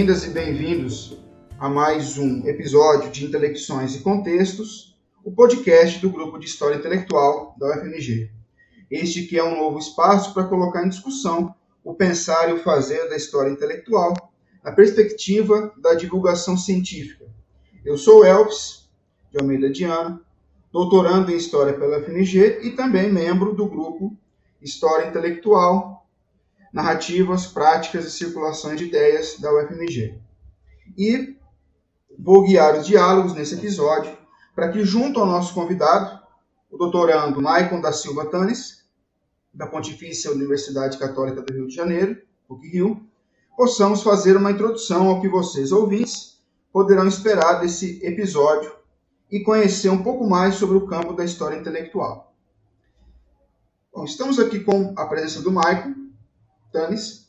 bem-vindas e bem-vindos a mais um episódio de Intelecções e Contextos, o podcast do Grupo de História Intelectual da UFMG. Este que é um novo espaço para colocar em discussão o pensar e o fazer da história intelectual na perspectiva da divulgação científica. Eu sou Elvis de Almeida Diana, doutorando em História pela UFMG e também membro do grupo História Intelectual, Narrativas, Práticas e Circulações de Ideias da UFMG. E vou guiar os diálogos nesse episódio para que, junto ao nosso convidado, o doutorando Maicon da Silva Tanes, da Pontifícia Universidade Católica do Rio de Janeiro, PUC-Rio, possamos fazer uma introdução ao que vocês, ouvintes, poderão esperar desse episódio e conhecer um pouco mais sobre o campo da história intelectual. Bom, estamos aqui com a presença do Maicon Tanis.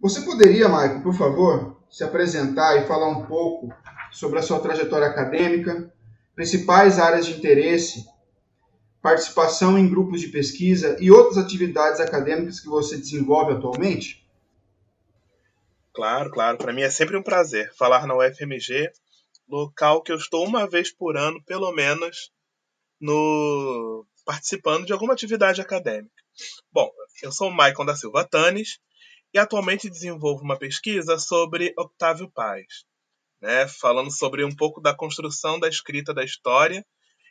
Você poderia, Maicon, por favor, se apresentar e falar um pouco sobre a sua trajetória acadêmica, principais áreas de interesse, participação em grupos de pesquisa e outras atividades acadêmicas que você desenvolve atualmente? Claro, claro. Para mim é sempre um prazer falar na UFMG, local que eu estou uma vez por ano, pelo menos, no participando de alguma atividade acadêmica. Bom, eu sou o Maicon da Silva Tanes e atualmente desenvolvo uma pesquisa sobre Octávio Paz, né, falando sobre um pouco da construção da escrita da história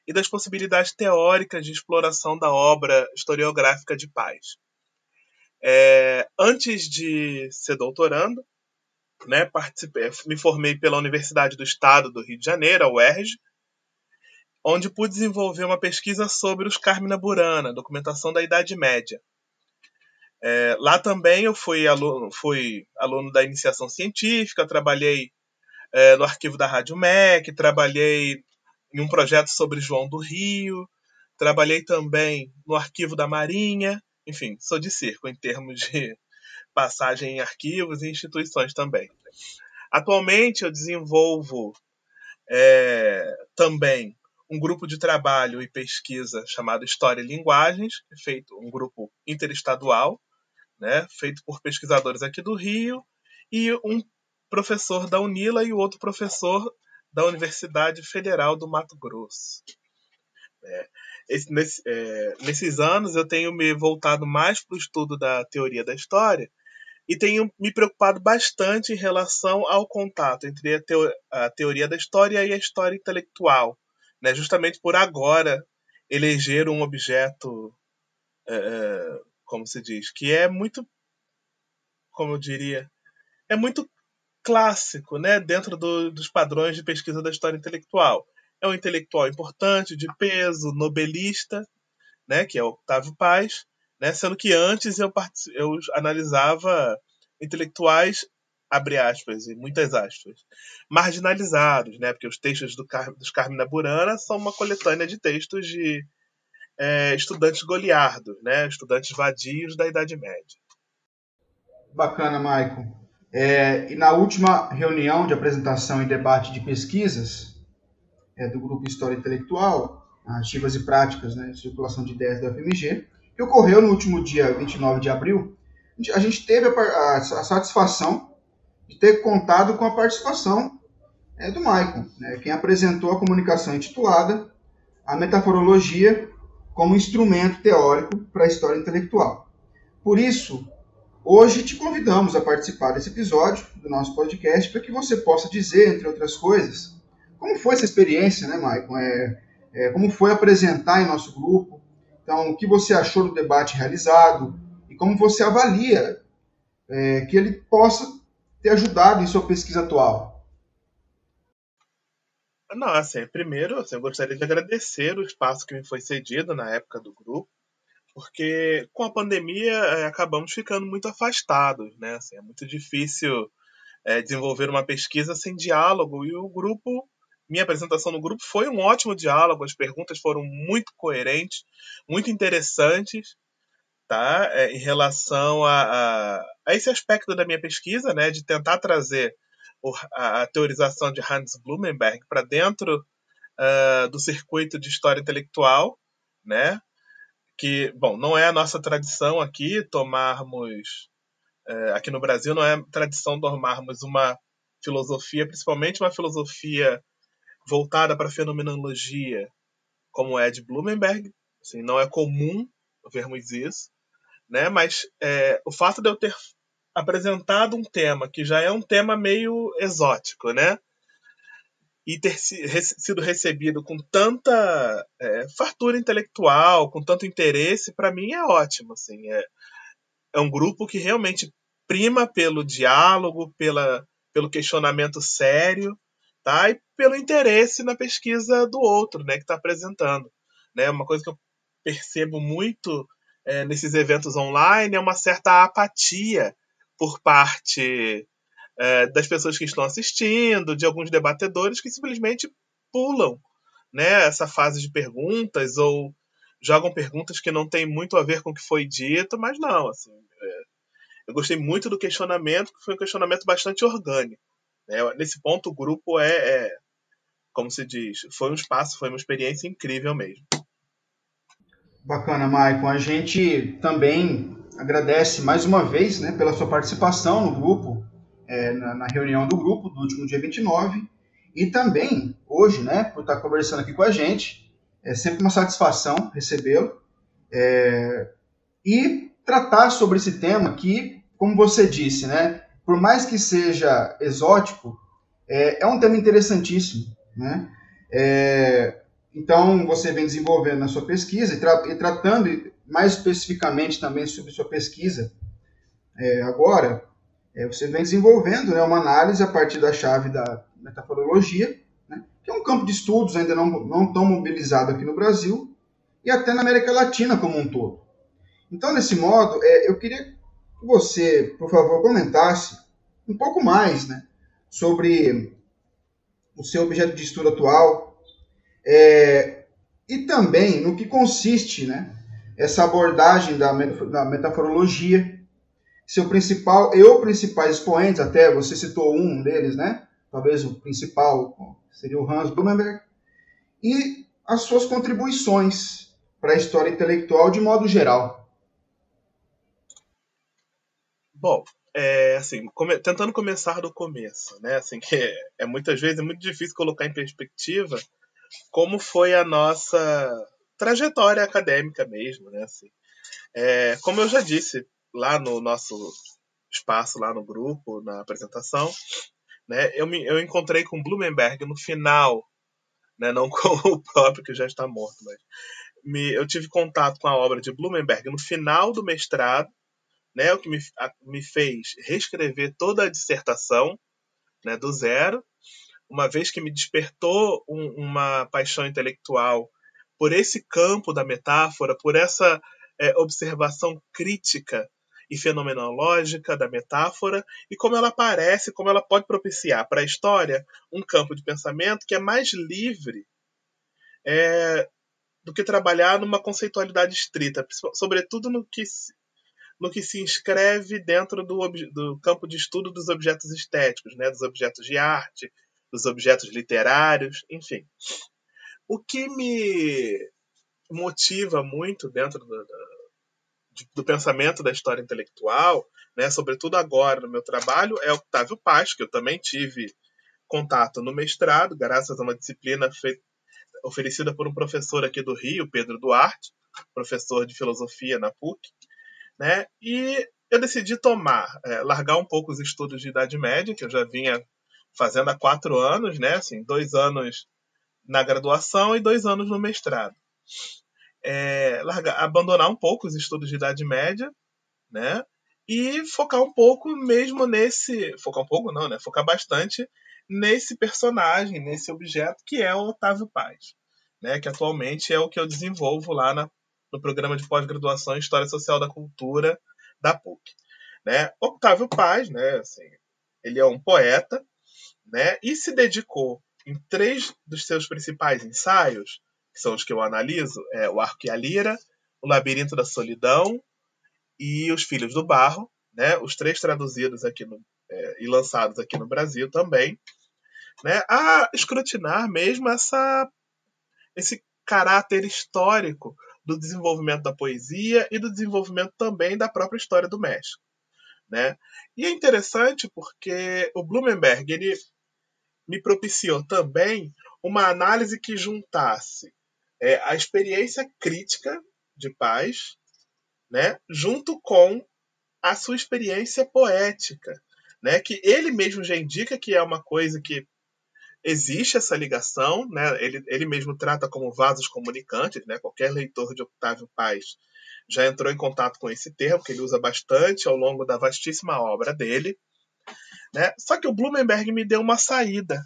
e das possibilidades teóricas de exploração da obra historiográfica de Paz. É, antes de ser doutorando, né, me formei pela Universidade do Estado do Rio de Janeiro, a UERJ, onde pude desenvolver uma pesquisa sobre os Carmina Burana, documentação da Idade Média. É, lá também eu fui aluno, fui aluno da iniciação científica, trabalhei é, no arquivo da Rádio MEC, trabalhei em um projeto sobre João do Rio, trabalhei também no arquivo da Marinha, enfim, sou de circo em termos de passagem em arquivos e instituições também. Atualmente eu desenvolvo é, também um grupo de trabalho e pesquisa chamado História e Linguagens, é feito um grupo interestadual, né, feito por pesquisadores aqui do Rio e um professor da Unila e o outro professor da Universidade Federal do Mato Grosso. É, esse, nesse, é, nesses anos eu tenho me voltado mais para o estudo da teoria da história e tenho me preocupado bastante em relação ao contato entre a, teo, a teoria da história e a história intelectual, né? justamente por agora eleger um objeto, é, é, como se diz, que é muito, como eu diria, é muito clássico né? dentro do, dos padrões de pesquisa da história intelectual. É um intelectual importante, de peso, nobelista, né? que é Octávio Paz, né? sendo que antes eu, eu analisava intelectuais abre aspas e muitas aspas, marginalizados, né? Porque os textos do Car dos Carmina Burana são uma coletânea de textos de é, estudantes goliardos, né? Estudantes vadios da Idade Média. Bacana, Maicon. É, e na última reunião de apresentação e debate de pesquisas é, do Grupo História Intelectual, Ativas e Práticas, né, Circulação de Ideias da UFMG, que ocorreu no último dia 29 de abril, a gente teve a, a, a satisfação de ter contado com a participação é, do Maicon, né, quem apresentou a comunicação intitulada A Metaforologia como Instrumento Teórico para a História Intelectual. Por isso, hoje te convidamos a participar desse episódio do nosso podcast para que você possa dizer, entre outras coisas, como foi essa experiência, né, Maicon? É, é, como foi apresentar em nosso grupo? Então, o que você achou do debate realizado e como você avalia é, que ele possa ter ajudado em sua pesquisa atual? Não, assim, primeiro assim, eu gostaria de agradecer o espaço que me foi cedido na época do grupo, porque com a pandemia é, acabamos ficando muito afastados, né? Assim, é muito difícil é, desenvolver uma pesquisa sem diálogo e o grupo, minha apresentação no grupo foi um ótimo diálogo, as perguntas foram muito coerentes, muito interessantes tá? É, em relação a, a, a, esse aspecto da minha pesquisa, né, de tentar trazer a, teorização de Hans Blumenberg para dentro uh, do circuito de história intelectual, né? Que, bom, não é a nossa tradição aqui tomarmos uh, aqui no Brasil não é tradição tomarmos uma filosofia, principalmente uma filosofia voltada para a fenomenologia, como é de Blumenberg. Assim, não é comum vermos isso, né? mas é, o fato de eu ter apresentado um tema que já é um tema meio exótico, né? e ter sido recebido com tanta é, fartura intelectual, com tanto interesse, para mim é ótimo. Assim, é, é um grupo que realmente prima pelo diálogo, pela, pelo questionamento sério, tá? E pelo interesse na pesquisa do outro, né, que está apresentando, né? Uma coisa que eu percebo muito é, nesses eventos online é uma certa apatia por parte é, das pessoas que estão assistindo, de alguns debatedores que simplesmente pulam né, essa fase de perguntas ou jogam perguntas que não têm muito a ver com o que foi dito, mas não, assim, é, eu gostei muito do questionamento, que foi um questionamento bastante orgânico. Né? Nesse ponto, o grupo é, é, como se diz, foi um espaço, foi uma experiência incrível mesmo. Bacana, Maicon. A gente também agradece mais uma vez né, pela sua participação no grupo, é, na, na, reunião do grupo do último dia 29, e também hoje, né, por estar conversando aqui com a gente. É sempre uma satisfação recebê-lo. É, e tratar sobre esse tema que, como você disse, né, por mais que seja exótico, é, é um tema interessantíssimo. Né? É, então, você vem desenvolvendo na sua pesquisa e, tra e, tratando mais especificamente também sobre sua pesquisa é, agora, é, você vem desenvolvendo né, uma análise a partir da chave da metaforologia, né, que é um campo de estudos ainda não, não tão mobilizado aqui no Brasil e até na América Latina como um todo. Então, nesse modo, é, eu queria que você, por favor, comentasse um pouco mais né, sobre o seu objeto de estudo atual é, e também no que consiste né, essa abordagem da, da metaforologia seu principal e o principais expoentes, até você citou um deles, né? Talvez o principal seria o Hans Blumenberg, e as suas contribuições para a história intelectual de modo geral. Bom, é, assim, come, tentando começar do começo, né? Assim, que é, é muitas vezes é muito difícil colocar em perspectiva como foi a nossa trajetória acadêmica mesmo, né? Assim, é, como eu já disse lá no nosso espaço, lá no grupo, na apresentação, né, eu, me, eu encontrei com Blumenberg no final, né, não com o próprio que já está morto, mas me, eu tive contato com a obra de Blumenberg no final do mestrado, né, o que me, a, me fez reescrever toda a dissertação né, do zero, uma vez que me despertou um, uma paixão intelectual por esse campo da metáfora, por essa é, observação crítica e fenomenológica da metáfora e como ela aparece, como ela pode propiciar para a história um campo de pensamento que é mais livre é, do que trabalhar numa conceitualidade estrita, sobretudo no que se, no que se inscreve dentro do, do campo de estudo dos objetos estéticos, né, dos objetos de arte, dos objetos literários, enfim. O que me motiva muito dentro do, do pensamento da história intelectual, né, sobretudo agora no meu trabalho, é Octávio Paz, que eu também tive contato no mestrado, graças a uma disciplina oferecida por um professor aqui do Rio, Pedro Duarte, professor de filosofia na PUC, né, e eu decidi tomar, é, largar um pouco os estudos de Idade Média, que eu já vinha fazendo há quatro anos, né, assim, dois anos na graduação e dois anos no mestrado é, largar, abandonar um pouco os estudos de Idade Média, né? E focar um pouco mesmo nesse. Focar um pouco, não, né? Focar bastante nesse personagem, nesse objeto que é o Otávio Paz, né? Que atualmente é o que eu desenvolvo lá na, no programa de pós-graduação em História Social da Cultura da PUC. Né? Octávio Paz, né? Assim, ele é um poeta, né? E se dedicou em três dos seus principais ensaios que são os que eu analiso, é o Arco e a Lira, o Labirinto da Solidão e os Filhos do Barro, né? Os três traduzidos aqui no, é, e lançados aqui no Brasil também, né? A escrutinar mesmo essa esse caráter histórico do desenvolvimento da poesia e do desenvolvimento também da própria história do México. Né? E é interessante porque o Blumenberg ele me propiciou também uma análise que juntasse é, a experiência crítica de paz né, junto com a sua experiência poética, né, que ele mesmo já indica que é uma coisa que existe essa ligação, né, ele, ele mesmo trata como vasos comunicantes, né, qualquer leitor de Octávio Paz já entrou em contato com esse termo, que ele usa bastante ao longo da vastíssima obra dele. Né? Só que o Blumenberg me deu uma saída.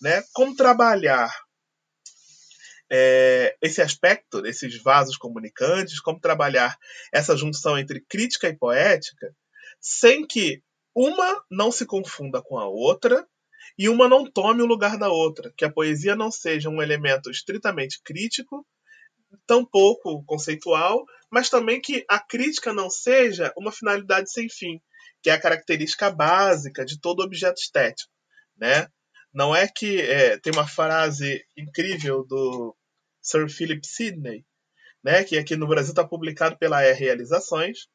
Né? Como trabalhar é, esse aspecto desses vasos comunicantes, como trabalhar essa junção entre crítica e poética, sem que uma não se confunda com a outra e uma não tome o lugar da outra, que a poesia não seja um elemento estritamente crítico, tampouco conceitual, mas também que a crítica não seja uma finalidade sem fim, que é a característica básica de todo objeto estético, né? Não é que é, tem uma frase incrível do Sir Philip Sidney, né, que aqui no Brasil está publicado pela R Realizações,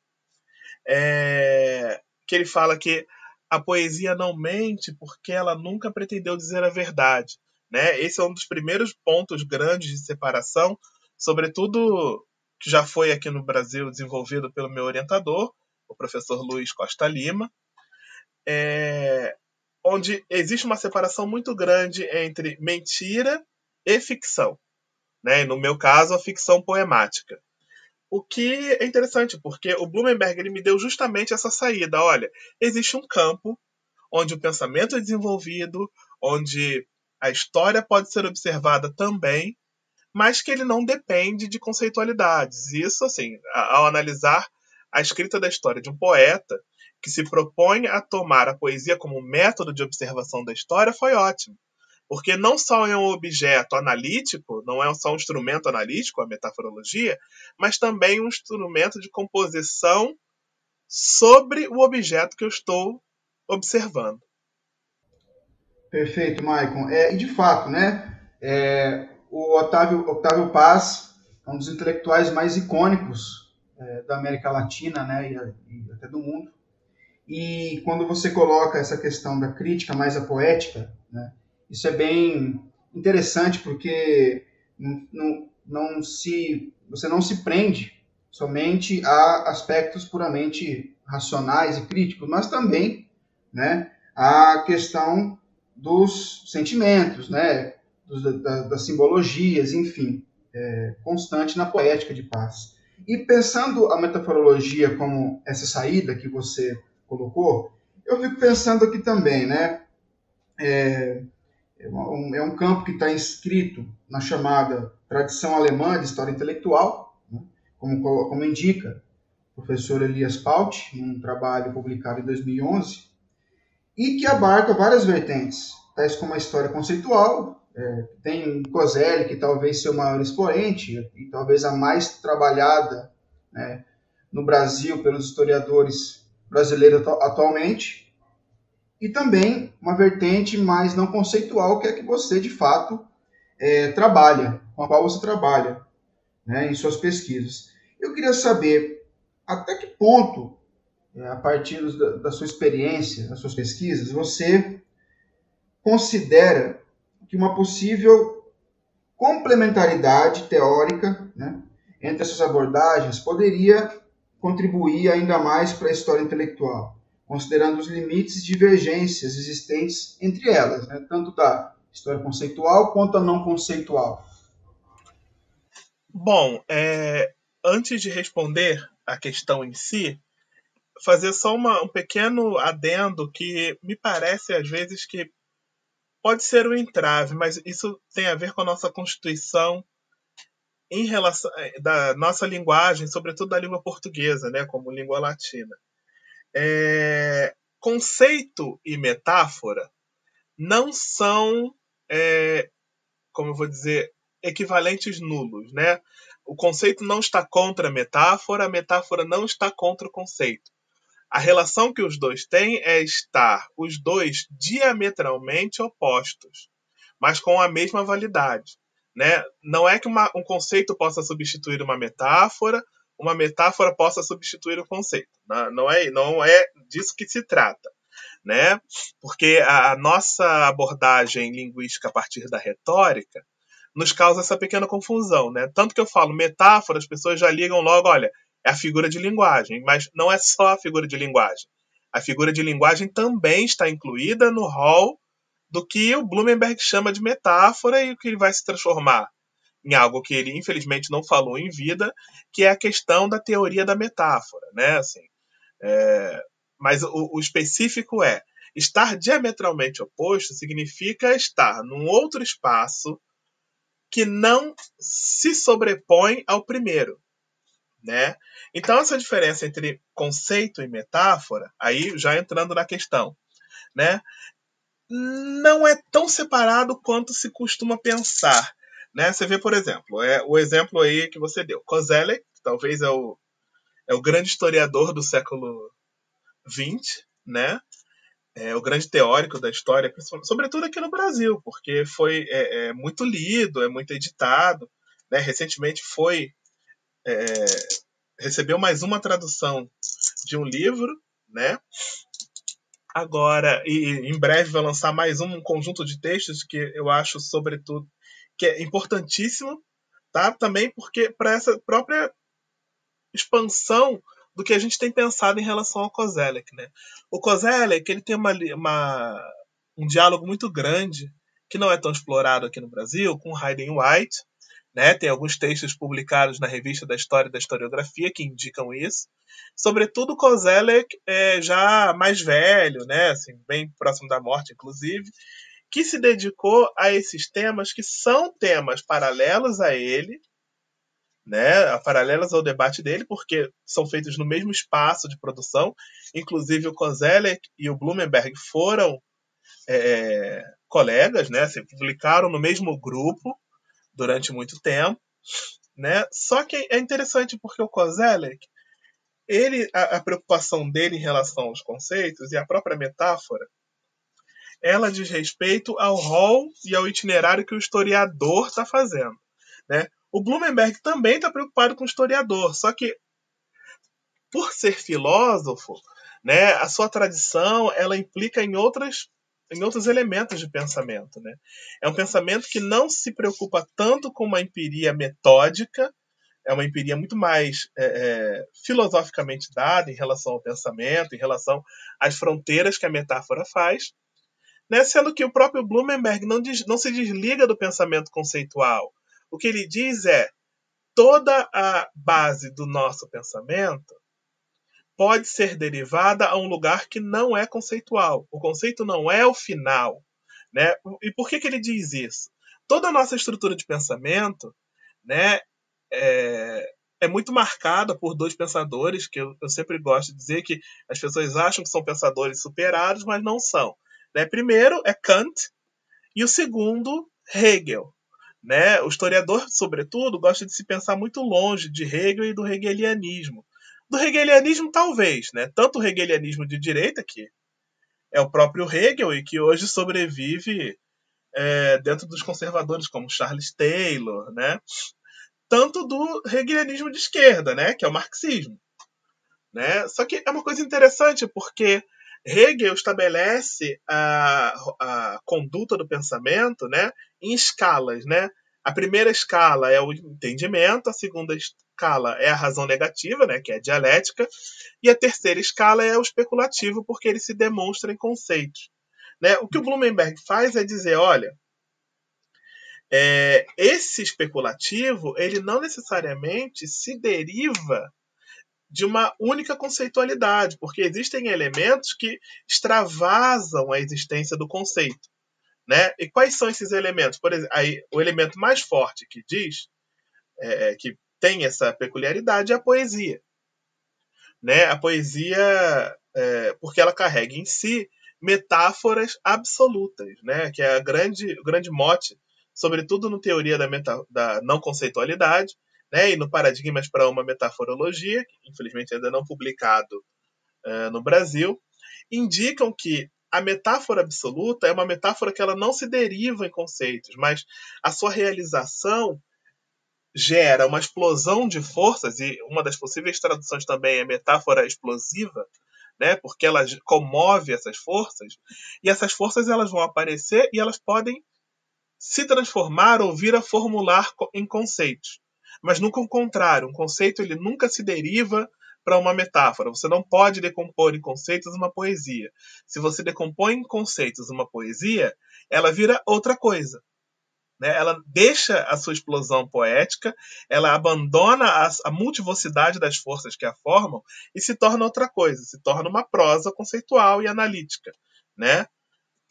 é, que ele fala que a poesia não mente porque ela nunca pretendeu dizer a verdade. Né? Esse é um dos primeiros pontos grandes de separação, sobretudo que já foi aqui no Brasil desenvolvido pelo meu orientador, o professor Luiz Costa Lima, é, onde existe uma separação muito grande entre mentira e ficção né? no meu caso, a ficção poemática. O que é interessante, porque o Blumenberg ele me deu justamente essa saída. Olha, existe um campo onde o pensamento é desenvolvido, onde a história pode ser observada também, mas que ele não depende de conceitualidades. Isso, assim, ao analisar a escrita da história de um poeta que se propõe a tomar a poesia como método de observação da história, foi ótimo. Porque não só é um objeto analítico, não é só um instrumento analítico, a metaforologia, mas também um instrumento de composição sobre o objeto que eu estou observando. Perfeito, Maicon. É, e de fato, né, é, o Otávio, Otávio Paz é um dos intelectuais mais icônicos é, da América Latina né, e, até do mundo. E quando você coloca essa questão da crítica mais a poética, né, isso é bem interessante porque não, não, não se, você não se prende somente a aspectos puramente racionais e críticos, mas também né, a questão dos sentimentos, né, dos, da, das simbologias, enfim, é, constante na poética de paz. E pensando a metaforologia como essa saída que você colocou, eu fico pensando aqui também, né, é, é um, é um campo que está inscrito na chamada tradição alemã de história intelectual, né, como, como indica o professor Elias Paut, em um trabalho publicado em 2011, e que abarca várias vertentes, tais como a história conceitual, é, tem Coselli, que talvez seja o maior expoente, e talvez a mais trabalhada né, no Brasil pelos historiadores brasileiros atualmente, e também uma vertente mais não conceitual, que é que você, de fato, é, trabalha, com a qual você trabalha né, em suas pesquisas. Eu queria saber até que ponto, é, a partir da, da sua experiência, das suas pesquisas, você considera que uma possível complementaridade teórica né, entre essas abordagens poderia contribuir ainda mais para a história intelectual considerando os limites e divergências existentes entre elas, né, tanto da história conceitual quanto a não conceitual? Bom, é, antes de responder a questão em si, fazer só uma, um pequeno adendo que me parece às vezes que pode ser um entrave, mas isso tem a ver com a nossa Constituição em relação é, da nossa linguagem, sobretudo da língua portuguesa, né, como língua latina. É, conceito e metáfora não são, é, como eu vou dizer, equivalentes nulos, né? O conceito não está contra a metáfora, a metáfora não está contra o conceito. A relação que os dois têm é estar os dois diametralmente opostos, mas com a mesma validade. Né? Não é que uma, um conceito possa substituir uma metáfora, uma metáfora possa substituir o conceito. Não é, não é disso que se trata. Né? Porque a nossa abordagem linguística a partir da retórica nos causa essa pequena confusão. Né? Tanto que eu falo metáfora, as pessoas já ligam logo, olha, é a figura de linguagem, mas não é só a figura de linguagem. A figura de linguagem também está incluída no rol do que o Blumenberg chama de metáfora e o que ele vai se transformar em algo que ele infelizmente não falou em vida, que é a questão da teoria da metáfora, né? Assim, é, mas o, o específico é estar diametralmente oposto significa estar num outro espaço que não se sobrepõe ao primeiro, né? Então essa diferença entre conceito e metáfora, aí já entrando na questão, né? Não é tão separado quanto se costuma pensar. Né? Você vê, por exemplo, é o exemplo aí que você deu. Kozelek, talvez é o, é o grande historiador do século XX, né? É o grande teórico da história, sobretudo aqui no Brasil, porque foi é, é muito lido, é muito editado. Né? Recentemente foi é, recebeu mais uma tradução de um livro, né? Agora, e em breve vai lançar mais um conjunto de textos que eu acho, sobretudo, que é importantíssimo, tá? Também porque para essa própria expansão do que a gente tem pensado em relação ao Kozelek, né? O Kozelek, ele tem uma, uma, um diálogo muito grande que não é tão explorado aqui no Brasil com Hayden White, né? Tem alguns textos publicados na revista da História da Historiografia que indicam isso. Sobretudo Kozelek é já mais velho, né? Assim, bem próximo da morte, inclusive, que se dedicou a esses temas que são temas paralelos a ele, né, paralelos ao debate dele, porque são feitos no mesmo espaço de produção. Inclusive, o Kozelek e o Blumenberg foram é, colegas, né, se publicaram no mesmo grupo durante muito tempo. Né? Só que é interessante porque o Kozelek, ele, a, a preocupação dele em relação aos conceitos e a própria metáfora ela diz respeito ao rol e ao itinerário que o historiador está fazendo. Né? O Blumenberg também está preocupado com o historiador, só que por ser filósofo, né, a sua tradição ela implica em outras em outros elementos de pensamento, né? É um pensamento que não se preocupa tanto com uma empiria metódica, é uma empiria muito mais é, é, filosoficamente dada em relação ao pensamento, em relação às fronteiras que a metáfora faz, né? sendo que o próprio Blumenberg não, não se desliga do pensamento conceitual. O que ele diz é toda a base do nosso pensamento pode ser derivada a um lugar que não é conceitual. O conceito não é o final. Né? E por que, que ele diz isso? Toda a nossa estrutura de pensamento né, é, é muito marcada por dois pensadores, que eu, eu sempre gosto de dizer que as pessoas acham que são pensadores superados, mas não são. Né? Primeiro é Kant e o segundo, Hegel. Né? O historiador, sobretudo, gosta de se pensar muito longe de Hegel e do hegelianismo. Do hegelianismo, talvez, né? tanto o hegelianismo de direita, que é o próprio Hegel e que hoje sobrevive é, dentro dos conservadores como Charles Taylor, né? tanto do hegelianismo de esquerda, né? que é o marxismo. Né? Só que é uma coisa interessante porque Hegel estabelece a, a conduta do pensamento né, em escalas. Né? A primeira escala é o entendimento, a segunda escala é a razão negativa, né, que é a dialética, e a terceira escala é o especulativo, porque ele se demonstra em conceitos. Né? O que o Blumenberg faz é dizer, olha, é, esse especulativo ele não necessariamente se deriva de uma única conceitualidade, porque existem elementos que extravasam a existência do conceito. Né? E quais são esses elementos? Por exemplo, aí, o elemento mais forte que diz, é, que tem essa peculiaridade, é a poesia. Né? A poesia, é, porque ela carrega em si metáforas absolutas, né? que é a grande, o grande mote, sobretudo no teoria da, meta, da não conceitualidade, né, e no Paradigmas para uma Metaforologia, que infelizmente ainda não publicado uh, no Brasil, indicam que a metáfora absoluta é uma metáfora que ela não se deriva em conceitos, mas a sua realização gera uma explosão de forças, e uma das possíveis traduções também é metáfora explosiva, né? porque ela comove essas forças, e essas forças elas vão aparecer e elas podem se transformar ou vir a formular em conceitos. Mas nunca o contrário. Um conceito ele nunca se deriva para uma metáfora. Você não pode decompor em conceitos uma poesia. Se você decompõe em conceitos uma poesia, ela vira outra coisa. Né? Ela deixa a sua explosão poética, ela abandona a, a multivocidade das forças que a formam e se torna outra coisa, se torna uma prosa conceitual e analítica. Né?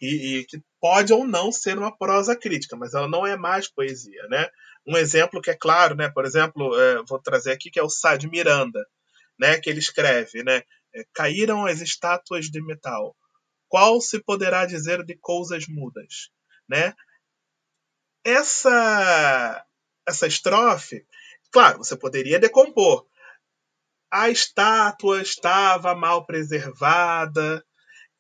E, e, que pode ou não ser uma prosa crítica, mas ela não é mais poesia, né? Um exemplo que é claro, né? Por exemplo, é, vou trazer aqui que é o Sá de Miranda, né? Que ele escreve, né? É, Caíram as estátuas de metal. Qual se poderá dizer de coisas mudas, né? Essa essa estrofe, claro, você poderia decompor. A estátua estava mal preservada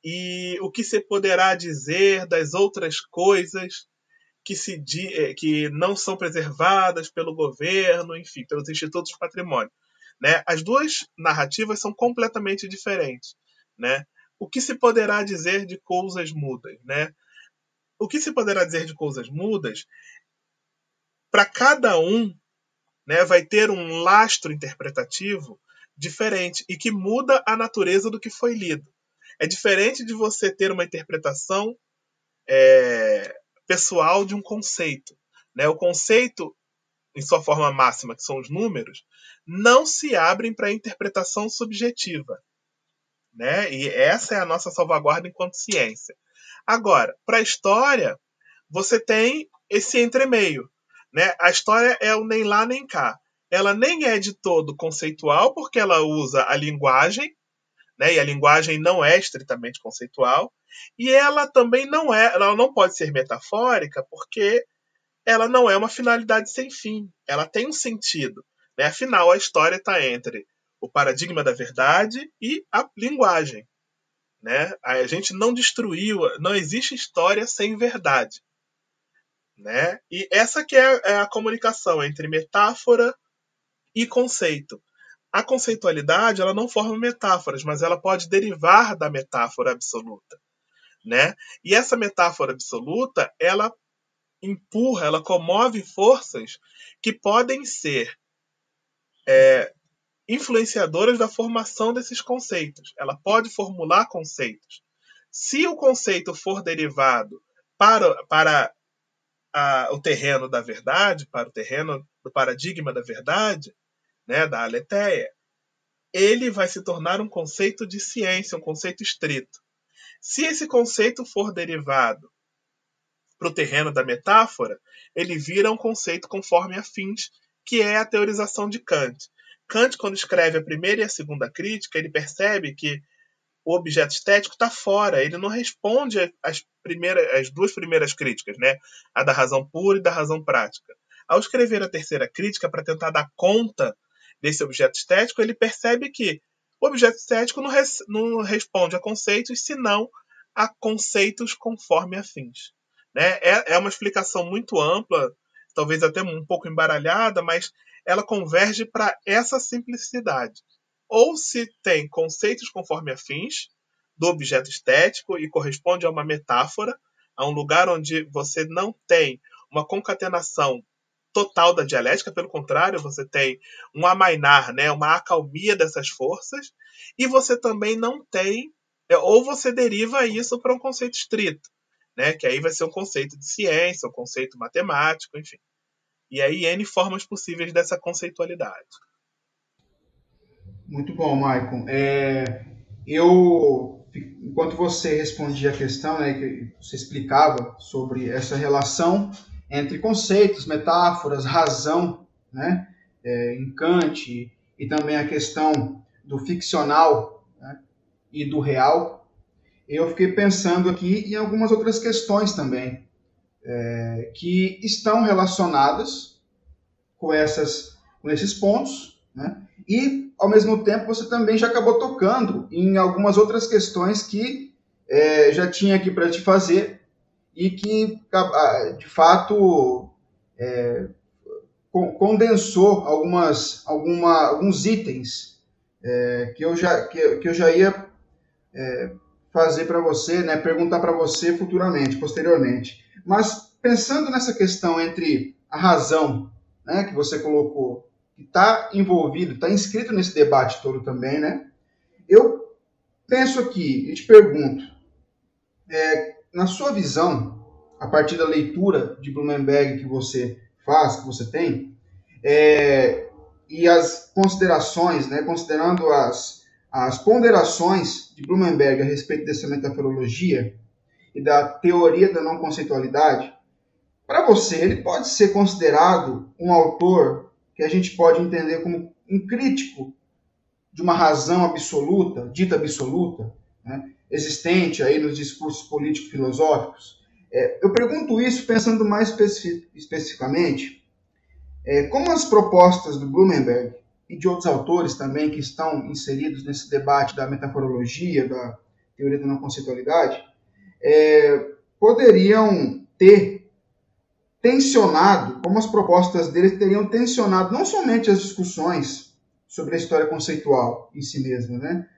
e o que se poderá dizer das outras coisas que se eh, que não são preservadas pelo governo, enfim, pelos institutos de patrimônio, né? As duas narrativas são completamente diferentes, né? O que se poderá dizer de coisas mudas, né? O que se poderá dizer de coisas mudas, para cada um né, vai ter um lastro interpretativo diferente e que muda a natureza do que foi lido. É diferente de você ter uma interpretação é, pessoal de um conceito. Né? O conceito, em sua forma máxima, que são os números, não se abrem para interpretação subjetiva. Né? E essa é a nossa salvaguarda enquanto ciência. Agora, para a história, você tem esse entremeio. Né? A história é o nem lá nem cá. Ela nem é de todo conceitual, porque ela usa a linguagem, né? e a linguagem não é estritamente conceitual, e ela também não é, ela não pode ser metafórica, porque ela não é uma finalidade sem fim. Ela tem um sentido. Né? Afinal, a história está entre o paradigma da verdade e a linguagem. Né? A gente não destruiu, não existe história sem verdade. Né? E essa que é, é a comunicação entre metáfora e conceito. A conceitualidade ela não forma metáforas, mas ela pode derivar da metáfora absoluta. Né? E essa metáfora absoluta, ela empurra, ela comove forças que podem ser é, influenciadoras da formação desses conceitos. Ela pode formular conceitos. Se o conceito for derivado para, para a, o terreno da verdade, para o terreno do paradigma da verdade, né, da aletheia, ele vai se tornar um conceito de ciência, um conceito estrito. Se esse conceito for derivado para o terreno da metáfora, ele vira um conceito conforme afins, que é a teorização de Kant. Kant, quando escreve a primeira e a segunda crítica, ele percebe que o objeto estético está fora, ele não responde às, primeiras, às duas primeiras críticas, né? a da razão pura e da razão prática. Ao escrever a terceira crítica, para tentar dar conta desse objeto estético, ele percebe que o objeto estético não, res, não responde a conceitos, senão a conceitos conforme afins. Né? É, é uma explicação muito ampla, talvez até um pouco embaralhada, mas ela converge para essa simplicidade. Ou se tem conceitos conforme afins do objeto estético e corresponde a uma metáfora, a um lugar onde você não tem uma concatenação total da dialética, pelo contrário, você tem um amainar, né, uma acalmia dessas forças, e você também não tem, é, ou você deriva isso para um conceito estrito, né, que aí vai ser um conceito de ciência, um conceito matemático, enfim. E aí, N formas possíveis dessa conceitualidade. Muito bom, Maicon. É, eu, enquanto você respondia a questão, né, que você explicava sobre essa relação entre conceitos, metáforas, razão, né, é, em Kant, e também a questão do ficcional né, e do real, eu fiquei pensando aqui em algumas outras questões também é, que estão relacionadas com, essas, com esses pontos, né? e ao mesmo tempo você também já acabou tocando em algumas outras questões que é, já tinha aqui para te fazer e que de fato é, condensou algumas, alguma, alguns itens é, que, eu já, que, que eu já ia é, fazer para você, né, perguntar para você futuramente, posteriormente. Mas pensando nessa questão entre a razão né, que você colocou, que está envolvido, está inscrito nesse debate todo também, né? Eu penso aqui e te pergunto, é, na sua visão, a partir da leitura de Blumenberg que você faz, que você tem, é, e as considerações, né, considerando as, as ponderações de Blumenberg a respeito dessa metaforologia e da teoria da não conceitualidade, para você ele pode ser considerado um autor que a gente pode entender como um crítico de uma razão absoluta, dita absoluta, né, existente aí nos discursos político-filosóficos. É, eu pergunto isso pensando mais especi especificamente é, como as propostas do Blumenberg e de outros autores também que estão inseridos nesse debate da metaforologia, da teoria da não conceitualidade, é, poderiam ter tensionado, como as propostas deles teriam tensionado não somente as discussões sobre a história conceitual em si mesma, né,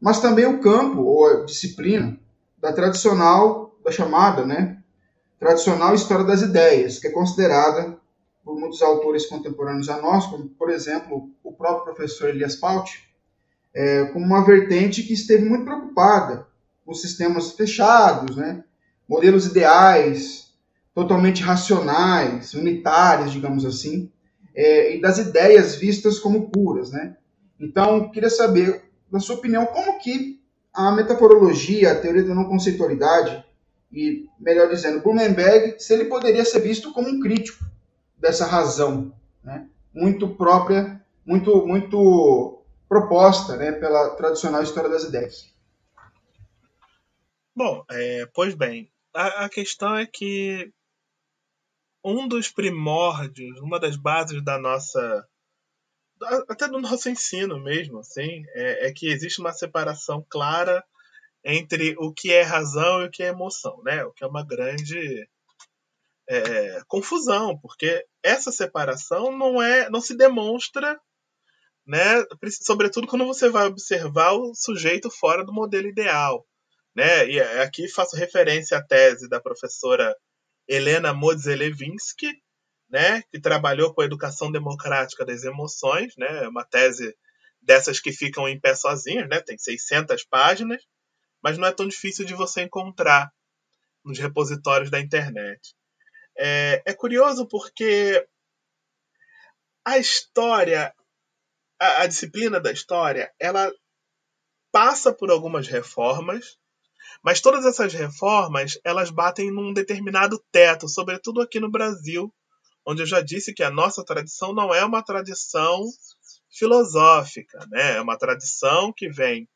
mas também o campo ou a disciplina da tradicional, da chamada, né, tradicional história das ideias, que é considerada por muitos autores contemporâneos a nós, como, por exemplo, o próprio professor Elias Pauti, é, como uma vertente que esteve muito preocupada com sistemas fechados, né? modelos ideais, totalmente racionais, unitários, digamos assim, é, e das ideias vistas como puras. Né? Então, queria saber, na sua opinião, como que a metaforologia, a teoria da não conceitualidade, e, melhor dizendo, Blumenberg, se ele poderia ser visto como um crítico dessa razão, né? muito própria, muito, muito proposta né? pela tradicional história das ideias. Bom, é, pois bem, a, a questão é que um dos primórdios, uma das bases da nossa até do nosso ensino mesmo, assim, é, é, que existe uma separação clara entre o que é razão e o que é emoção, né? O que é uma grande é, confusão, porque essa separação não é, não se demonstra, né? Sobretudo quando você vai observar o sujeito fora do modelo ideal, né? E aqui faço referência à tese da professora Helena Modzelevinsky, né? Que trabalhou com a educação democrática das emoções, né? Uma tese dessas que ficam em pé sozinhas, né? Tem 600 páginas, mas não é tão difícil de você encontrar nos repositórios da internet. É, é curioso porque a história, a, a disciplina da história, ela passa por algumas reformas, mas todas essas reformas elas batem num determinado teto, sobretudo aqui no Brasil, onde eu já disse que a nossa tradição não é uma tradição filosófica, né? é uma tradição que vem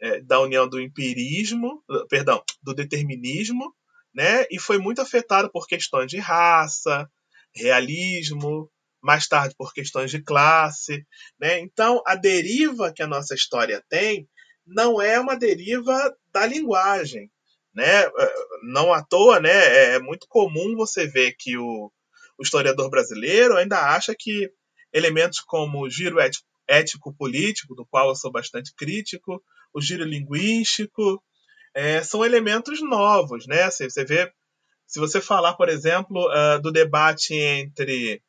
é, da união do empirismo, perdão, do determinismo né? E foi muito afetado por questões de raça, realismo, mais tarde por questões de classe, né? Então, a deriva que a nossa história tem não é uma deriva da linguagem, né? É, não à toa, né? É, é muito comum você ver que o, o historiador brasileiro ainda acha que elementos como o giro ético-político, do qual eu sou bastante crítico, o giro linguístico, é, são elementos novos, né? Assim, você vê, se você falar, por exemplo, uh, do debate entre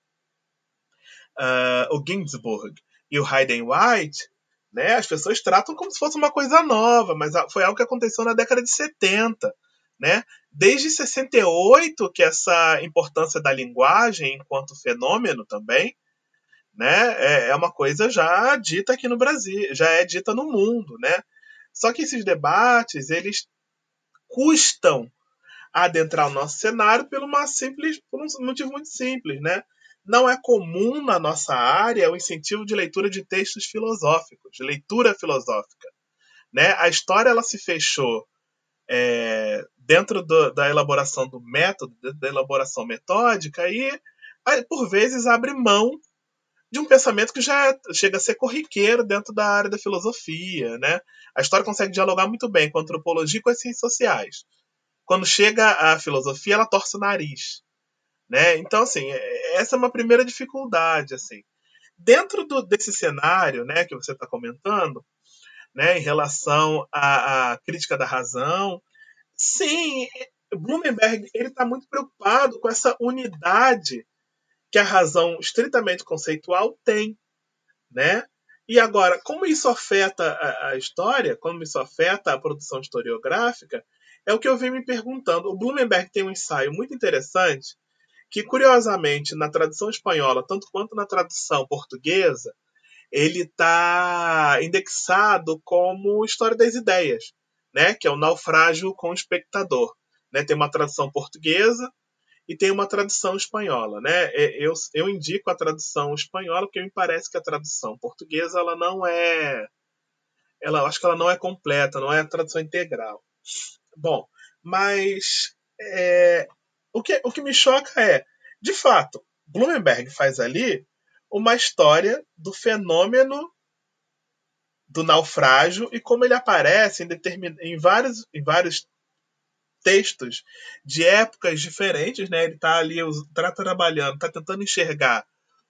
uh, o Ginsburg e o Hayden White, né? As pessoas tratam como se fosse uma coisa nova, mas foi algo que aconteceu na década de 70, né? Desde 68 que essa importância da linguagem enquanto fenômeno também, né? É, é uma coisa já dita aqui no Brasil, já é dita no mundo, né? Só que esses debates, eles custam adentrar o nosso cenário por, uma simples, por um motivo muito simples, né? Não é comum na nossa área o incentivo de leitura de textos filosóficos, de leitura filosófica. Né? A história ela se fechou é, dentro do, da elaboração do método, da elaboração metódica, e por vezes abre mão de um pensamento que já chega a ser corriqueiro dentro da área da filosofia, né? A história consegue dialogar muito bem com a antropologia e com as ciências sociais. Quando chega a filosofia, ela torce o nariz, Né? Então, assim, é, essa é uma primeira dificuldade. assim. Dentro do, desse cenário né, que você está comentando, né, em relação à, à, crítica da razão, sim, Blumenberg ele está muito preocupado com essa unidade que a razão estritamente conceitual tem, né? E agora, como isso afeta a, a, história, como isso afeta a produção historiográfica, é o que eu venho me perguntando. O Blumenberg tem um ensaio muito interessante que, curiosamente, na tradução espanhola, tanto quanto na tradução portuguesa, ele está indexado como História das Ideias, né? que é o naufrágio com o espectador. Né? Tem uma tradução portuguesa e tem uma tradução espanhola. Né? Eu, eu indico a tradução espanhola porque me parece que a tradução portuguesa ela não é. Ela, acho que ela não é completa, não é a tradução integral. Bom, mas é, o, que, o que me choca é, de fato, Blumenberg faz ali uma história do fenômeno do naufrágio e como ele aparece em, determin... em, vários, em vários textos de épocas diferentes, né? Ele está ali, está trabalhando, está tentando enxergar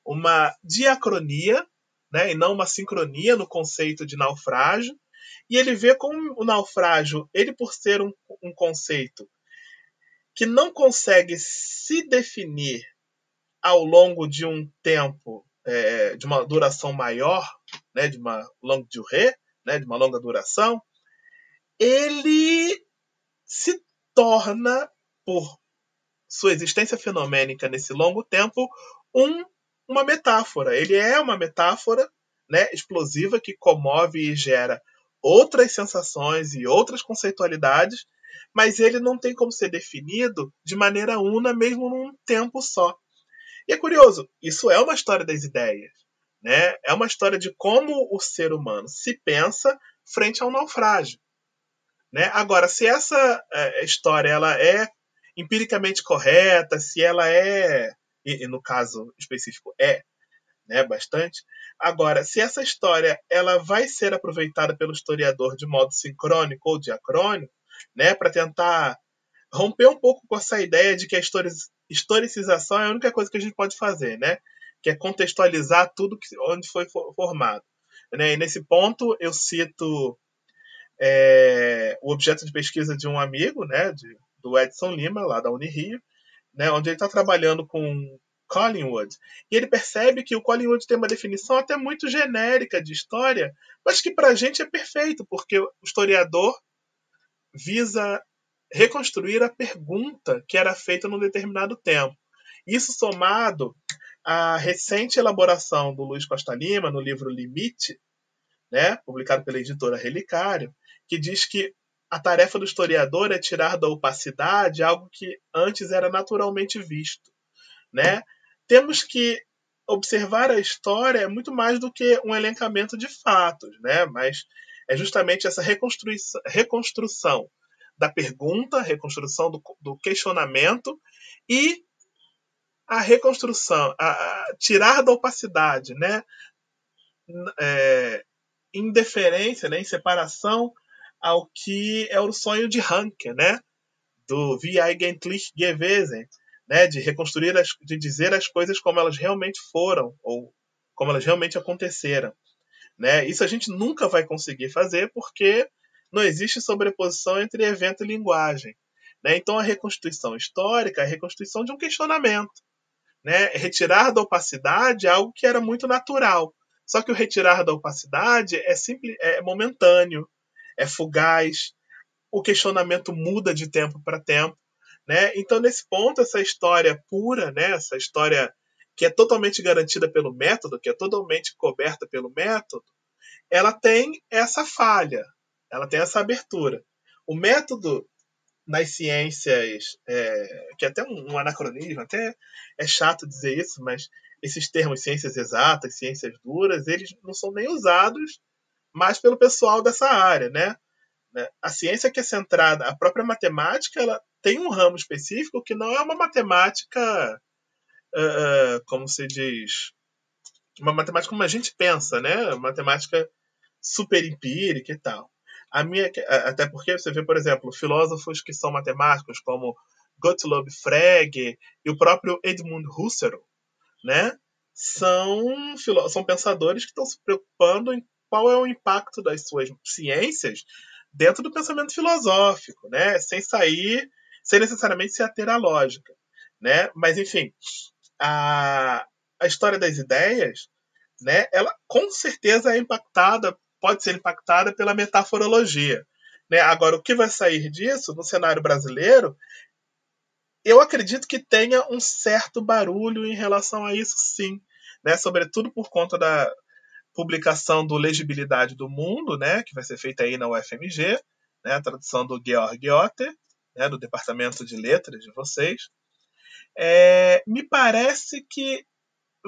uma diacronia, né? E não uma sincronia no conceito de naufrágio. E ele vê como o naufrágio, ele por ser um, um conceito que não consegue se definir ao longo de um tempo é, de uma duração maior, né, de uma longue durée, né, de uma longa duração, ele se torna, por sua existência fenomênica nesse longo tempo, um, uma metáfora. Ele é uma metáfora né, explosiva que comove e gera outras sensações e outras conceitualidades, mas ele não tem como ser definido de maneira una, mesmo num tempo só. E é curioso, isso é uma história das ideias. Né? É uma história de como o ser humano se pensa frente ao naufrágio. Né? Agora, se essa é, história ela é empiricamente correta, se ela é, e, no caso específico é, né, bastante. Agora, se essa história ela vai ser aproveitada pelo historiador de modo sincrônico ou diacrônico, né, para tentar romper um pouco com essa ideia de que a historicização é a única coisa que a gente pode fazer, né? Que é contextualizar tudo que, onde foi formado. Né? E nesse ponto eu cito é, o objeto de pesquisa de um amigo, né, de, do Edson Lima, lá da Unirio, né, onde ele está trabalhando com Collingwood. E ele percebe que o Collingwood tem uma definição até muito genérica de história, mas que para a gente é perfeito, porque o historiador visa reconstruir a pergunta que era feita num determinado tempo. Isso somado à recente elaboração do Luiz Costa Lima no livro Limite, né, publicado pela editora Relicário, que diz que a tarefa do historiador é tirar da opacidade algo que antes era naturalmente visto, né? Temos que observar a história muito mais do que um elencamento de fatos, né? Mas é justamente essa reconstrução, reconstrução da pergunta, reconstrução do, do questionamento e a reconstrução, a, a tirar da opacidade, né? É, em deferência, né? em separação ao que é o sonho de Hanke, né? do Wie eigentlich gewesen, né? de reconstruir, as, de dizer as coisas como elas realmente foram ou como elas realmente aconteceram. Né? Isso a gente nunca vai conseguir fazer porque não existe sobreposição entre evento e linguagem. Né? Então, a reconstituição histórica é a reconstituição de um questionamento. Né? Retirar da opacidade algo que era muito natural. Só que o retirar da opacidade é, simples, é momentâneo, é fugaz, o questionamento muda de tempo para tempo. Né? Então, nesse ponto, essa história pura, né? essa história que é totalmente garantida pelo método, que é totalmente coberta pelo método, ela tem essa falha, ela tem essa abertura. O método nas ciências, é, que é até um, um, anacronismo, até é chato dizer isso, mas esses termos ciências exatas, ciências duras, eles não são nem usados mais pelo pessoal dessa área, né? né? A ciência que é centrada, a própria matemática, ela tem um ramo específico que não é uma matemática, uh, como se diz, uma matemática como a gente pensa, né? Matemática super empírica e tal. A minha, até porque você vê, por exemplo, filósofos que são matemáticos, como Gottlob Frege e o próprio Edmund Husserl, né, são, são pensadores que estão se preocupando em qual é o impacto das suas ciências dentro do pensamento filosófico, né, sem sair, sem necessariamente se ater à lógica, né, mas enfim, a, a história das ideias, né, ela com certeza é impactada, pode ser impactada pela metaforologia, né? Agora, o que vai sair disso no cenário brasileiro eu acredito que tenha um certo barulho em relação a isso, sim, né? Sobretudo por conta da publicação do Legibilidade do Mundo, né? Que vai ser feita aí na UFMG, né? A tradução do Georg Otter, né? Do Departamento de Letras de vocês. É, me parece que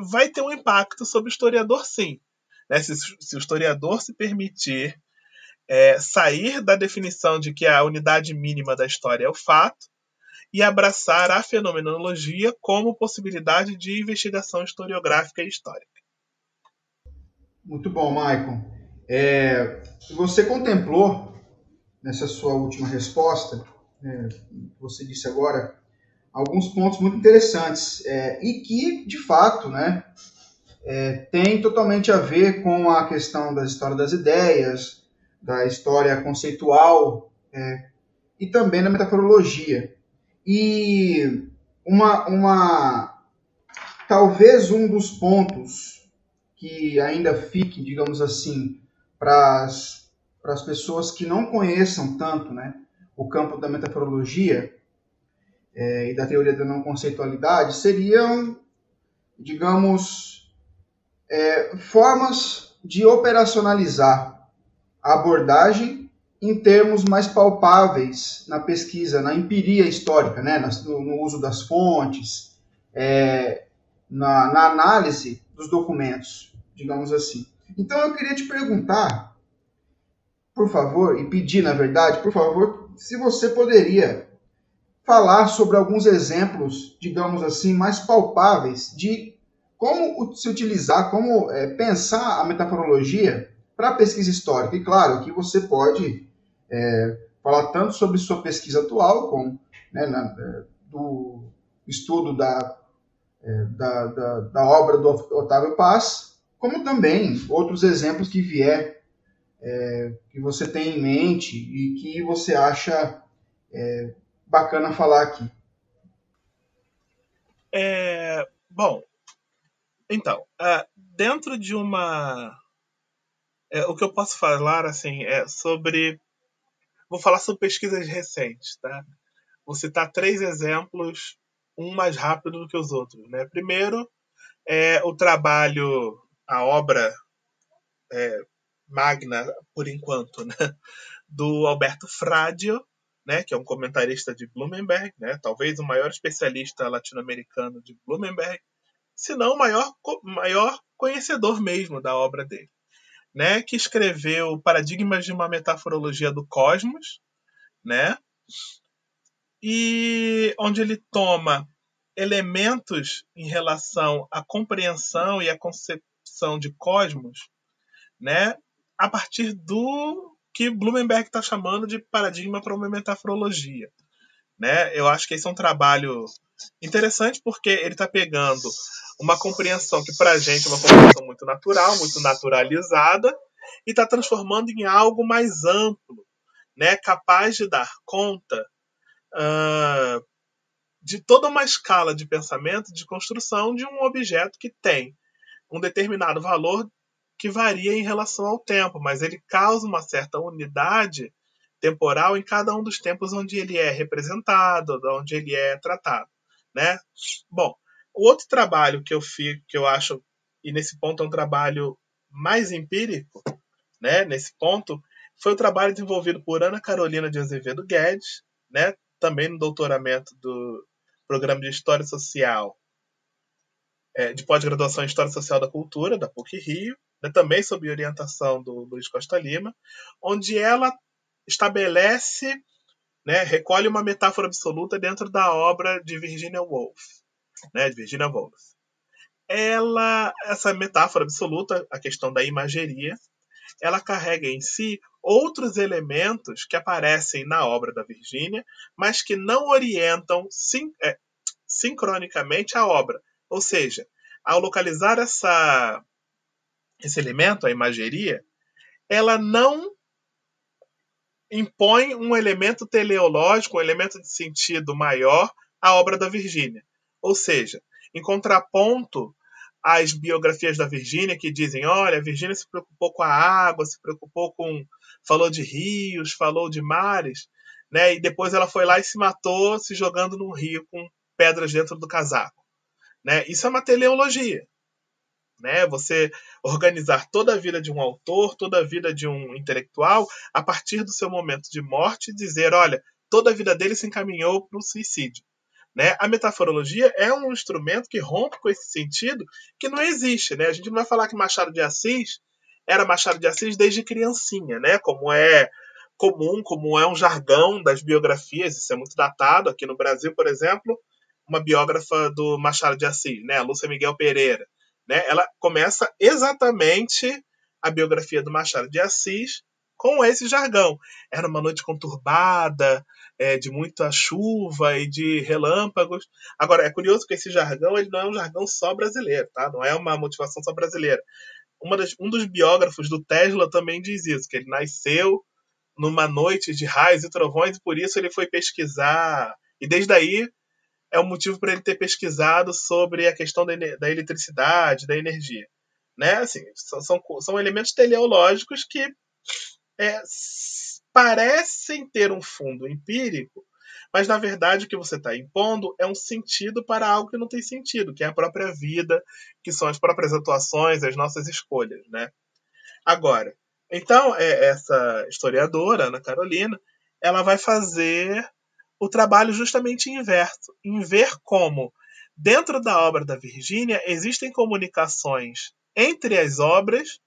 vai ter um impacto sobre o historiador, sim. Né? Se, se o historiador se permitir é, sair da definição de que a unidade mínima da história é o fato e abraçar a fenomenologia como possibilidade de investigação historiográfica e histórica. Muito bom, Maicon. É, você contemplou nessa sua última resposta, né, você disse agora, alguns pontos muito interessantes é, e que, de fato, né, é, tem totalmente a ver com a questão da história das ideias, da história conceitual é, e também da metaforologia. E uma, uma talvez um dos pontos que ainda fique, digamos assim, para as pessoas que não conheçam tanto né, o campo da metaforologia é, e da teoria da não conceitualidade seriam, digamos, é, formas de operacionalizar a abordagem em termos mais palpáveis na pesquisa, na empiria histórica, né? no, no uso das fontes, é, na, na, análise dos documentos, digamos assim. Então eu queria te perguntar, por favor, e pedir, na verdade, por favor, se você poderia falar sobre alguns exemplos, digamos assim, mais palpáveis de como se utilizar, como é, pensar a metaforologia para a pesquisa histórica. E claro que você pode é, falar tanto sobre sua pesquisa atual, como né, na, é, do estudo da, é, da, da, da, obra do Otávio Paz, como também outros exemplos que vier, é, que você tem em mente e que você acha é, bacana falar aqui. É, bom, então, uh, dentro de uma. É, o que eu posso falar assim é sobre Vou falar sobre pesquisas recentes, tá? Vou citar três exemplos, um mais rápido do que os outros. Né? Primeiro, é o trabalho, a obra é, magna, por enquanto, né? do Alberto Fradio, né? que é um comentarista de Bloomberg, né? talvez o maior especialista latino-americano de Bloomberg, se não o maior, maior conhecedor mesmo da obra dele né, que escreveu Paradigmas de uma Metaforologia do Cosmos, né, e onde ele toma elementos em relação à compreensão e à concepção de cosmos, né, a partir do que Blumenberg está chamando de paradigma para uma metaforologia. Né? Eu acho que esse é um trabalho interessante porque ele está pegando uma compreensão que para a gente é uma compreensão muito natural, muito naturalizada, e está transformando em algo mais amplo, né? capaz de dar conta uh, de toda uma escala de pensamento, de construção de um objeto que tem um determinado valor que varia em relação ao tempo, mas ele causa uma certa unidade temporal em cada um dos tempos onde ele é representado, onde ele é tratado, né? Bom, o outro trabalho que eu fico, que eu acho, e nesse ponto é um trabalho mais empírico, né? Nesse ponto, foi o trabalho desenvolvido por Ana Carolina de Azevedo Guedes, né? Também no doutoramento do programa de História Social, é, de pós-graduação em História Social da Cultura, da PUC Rio, né? também sob orientação do Luiz Costa Lima, onde ela estabelece, né, recolhe uma metáfora absoluta dentro da obra de Virginia Woolf né, de Virginia Woolf. Ela, essa metáfora absoluta, a questão da imageria, ela carrega em si outros elementos que aparecem na obra da Virgínia, mas que não orientam sim, é, sincronicamente a obra. Ou seja, ao localizar essa, esse elemento, a imageria, ela não impõe um elemento teleológico, um elemento de sentido maior à obra da Virgínia. Ou seja, em contraponto às biografias da Virgínia que dizem, olha, a Virgínia se preocupou com a água, se preocupou com falou de rios, falou de mares, né? E depois ela foi lá e se matou se jogando num rio com pedras dentro do casaco, né? Isso é uma teleologia né? Você organizar toda a vida de um autor, toda a vida de um intelectual a partir do seu momento de morte e dizer, olha, toda a vida dele se encaminhou para o suicídio. Né? A metaforologia é um instrumento que rompe com esse sentido que não existe. Né? A gente não vai falar que Machado de Assis era Machado de Assis desde criancinha, né? como é comum, como é um jargão das biografias, isso é muito datado. Aqui no Brasil, por exemplo, uma biógrafa do Machado de Assis, né? a Lúcia Miguel Pereira. Né? Ela começa exatamente a biografia do Machado de Assis com esse jargão. Era uma noite conturbada, é, de muita chuva e de relâmpagos. Agora, é curioso que esse jargão ele não é um jargão só brasileiro, tá? não é uma motivação só brasileira. Das, um dos biógrafos do Tesla também diz isso, que ele nasceu numa noite de raios e trovões e por isso ele foi pesquisar. E desde aí é o motivo para ele ter pesquisado sobre a questão da, da eletricidade, da energia. Né? Assim, são, são, são elementos teleológicos que é, parecem ter um fundo empírico, mas na verdade o que você está impondo é um sentido para algo que não tem sentido, que é a própria vida, que são as próprias atuações, as nossas escolhas. Né? Agora, então, é, essa historiadora, Ana Carolina, ela vai fazer o trabalho justamente inverso, em ver como, dentro da obra da Virgínia, existem comunicações entre as obras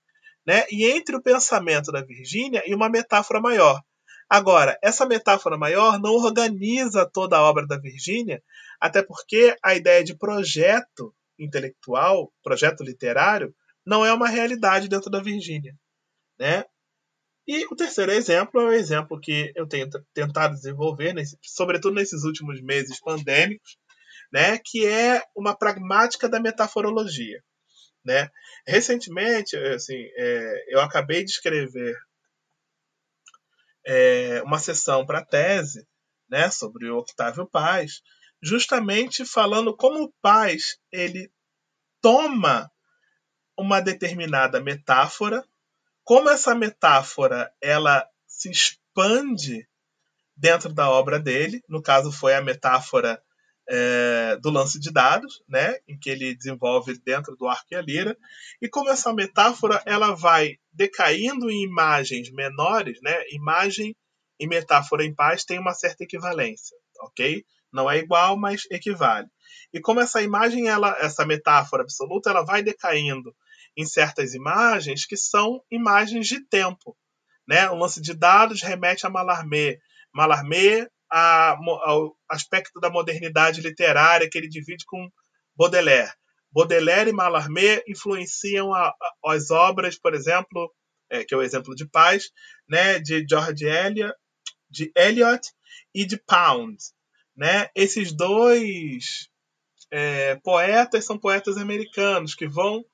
né, e entre o pensamento da Virgínia e uma metáfora maior. Agora, essa metáfora maior não organiza toda a obra da Virgínia, até porque a ideia de projeto intelectual, projeto literário, não é uma realidade dentro da Virgínia. Né? E o terceiro exemplo é o exemplo que eu tenho tentado desenvolver, nesse, sobretudo nesses últimos meses pandêmicos, né, que é uma pragmática da metaforologia. Né? Recentemente, assim, é, eu acabei de escrever é, uma sessão para tese né, sobre o Octávio Paz, justamente falando como o Paz ele toma uma determinada metáfora como essa metáfora ela se expande dentro da obra dele, no caso foi a metáfora é, do lance de dados, né, em que ele desenvolve dentro do arco e a lira, e como essa metáfora ela vai decaindo em imagens menores, né, imagem e metáfora em paz tem uma certa equivalência, ok? Não é igual, mas equivale. E como essa imagem, ela, essa metáfora absoluta, ela vai decaindo em certas imagens que são imagens de tempo. Né? O lance de dados remete a Mallarmé. Mallarmé a, ao aspecto da modernidade literária que ele divide com Baudelaire. Baudelaire e Mallarmé influenciam a, a, as obras, por exemplo, é, que é o exemplo de Paz, né, de George Eliot, de Eliot e de Pound. Né? Esses dois é, poetas são poetas americanos que vão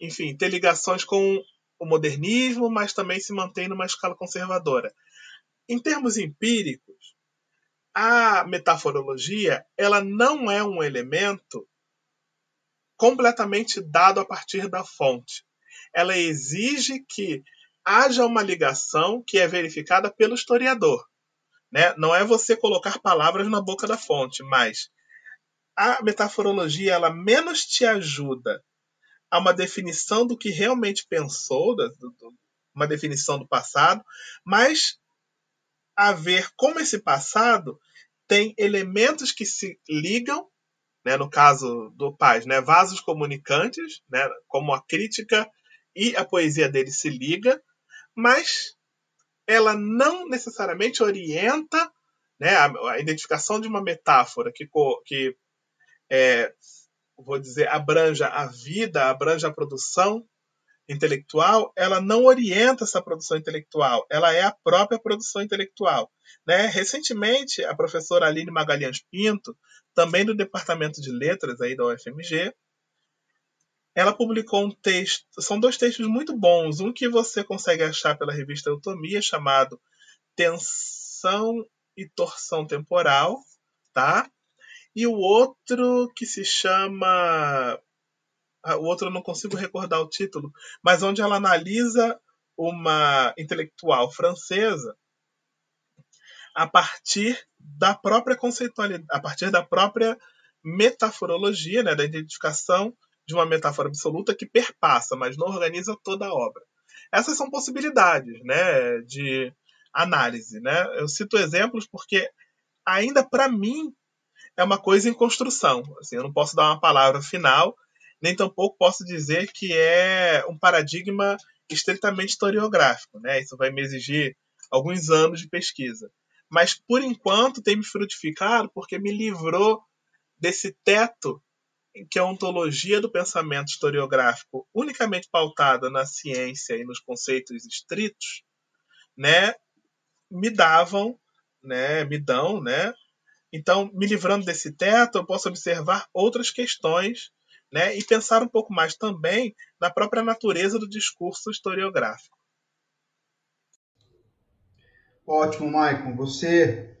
enfim, ter ligações com o modernismo, mas também se mantém numa escala conservadora. Em termos empíricos, a metaforologia ela não é um elemento completamente dado a partir da fonte. Ela exige que haja uma ligação que é verificada pelo historiador. Né? Não é você colocar palavras na boca da fonte, mas a metaforologia ela menos te ajuda a uma definição do que realmente pensou, uma definição do passado, mas a ver como esse passado tem elementos que se ligam, né, no caso do Paz, né, vasos comunicantes, né, como a crítica e a poesia dele se liga, mas ela não necessariamente orienta né, a, a identificação de uma metáfora que, que é, vou dizer, abranja a vida, abranja a produção, intelectual, ela não orienta essa produção intelectual, ela é a própria produção intelectual. Né? Recentemente, a professora Aline Magalhães Pinto, também do Departamento de Letras aí da UFMG, ela publicou um texto, são dois textos muito bons, um que você consegue achar pela revista Eutomia, chamado Tensão e Torção Temporal, tá? E o outro que se chama ah, o outro eu não consigo recordar o título, mas onde ela analisa uma intelectual francesa a partir da própria conceitualidade, a partir da própria metaforologia, né, da identificação de uma metáfora absoluta que perpassa, mas não organiza toda a obra. Essas são possibilidades, né, de análise, né? Eu cito exemplos porque ainda para mim é uma coisa em construção. Assim, eu não posso dar uma palavra final, nem tampouco posso dizer que é um paradigma estritamente historiográfico, né? Isso vai me exigir alguns anos de pesquisa. Mas por enquanto tem me frutificado porque me livrou desse teto em que a ontologia do pensamento historiográfico, unicamente pautada na ciência e nos conceitos estritos, né, me davam, né, me dão, né? Então, me livrando desse teto, eu posso observar outras questões, né, e pensar um pouco mais também na própria natureza do discurso historiográfico. Ótimo, Maicon. Você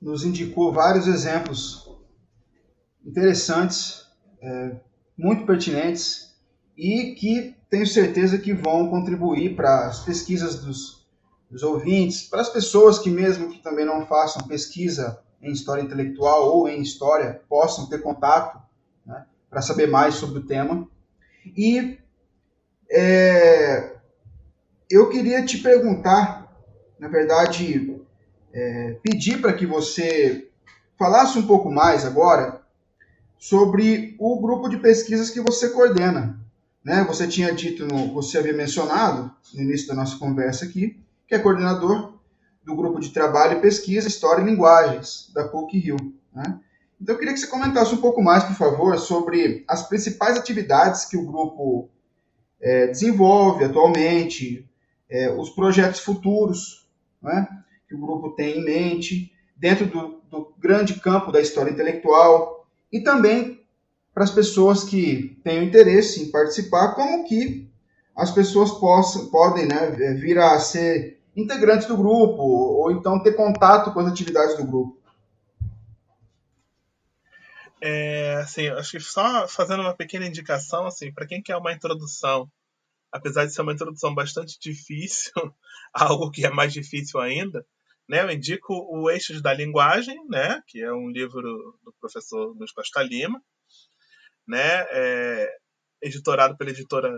nos indicou vários exemplos interessantes, é, muito pertinentes e que tenho certeza que vão contribuir para as pesquisas dos, dos ouvintes, para as pessoas que mesmo que também não façam pesquisa em história intelectual ou em história possam ter contato né, para saber mais sobre o tema. E é, eu queria te perguntar, na verdade, é, pedir para que você falasse um pouco mais agora sobre o grupo de pesquisas que você coordena. Né? Você tinha dito, no, você havia mencionado no início da nossa conversa aqui, que é coordenador do grupo de trabalho pesquisa História e Linguagens, da PUC-Rio. Né? Então eu queria que você comentasse um pouco mais, por favor, sobre as principais atividades que o grupo é, desenvolve atualmente, é, os projetos futuros né, que o grupo tem em mente, dentro do, do grande campo da história intelectual, e também para as pessoas que tenham interesse em participar, como que as pessoas possam, podem né, vir a ser integrantes do grupo, ou então ter contato com as atividades do grupo. É, assim, acho que só fazendo uma pequena indicação, assim, para quem quer uma introdução, apesar de ser uma introdução bastante difícil, algo que é mais difícil ainda, né, eu indico o Eixos da Linguagem, né, que é um livro do professor Luiz Costa Lima, né, é, editorado pela editora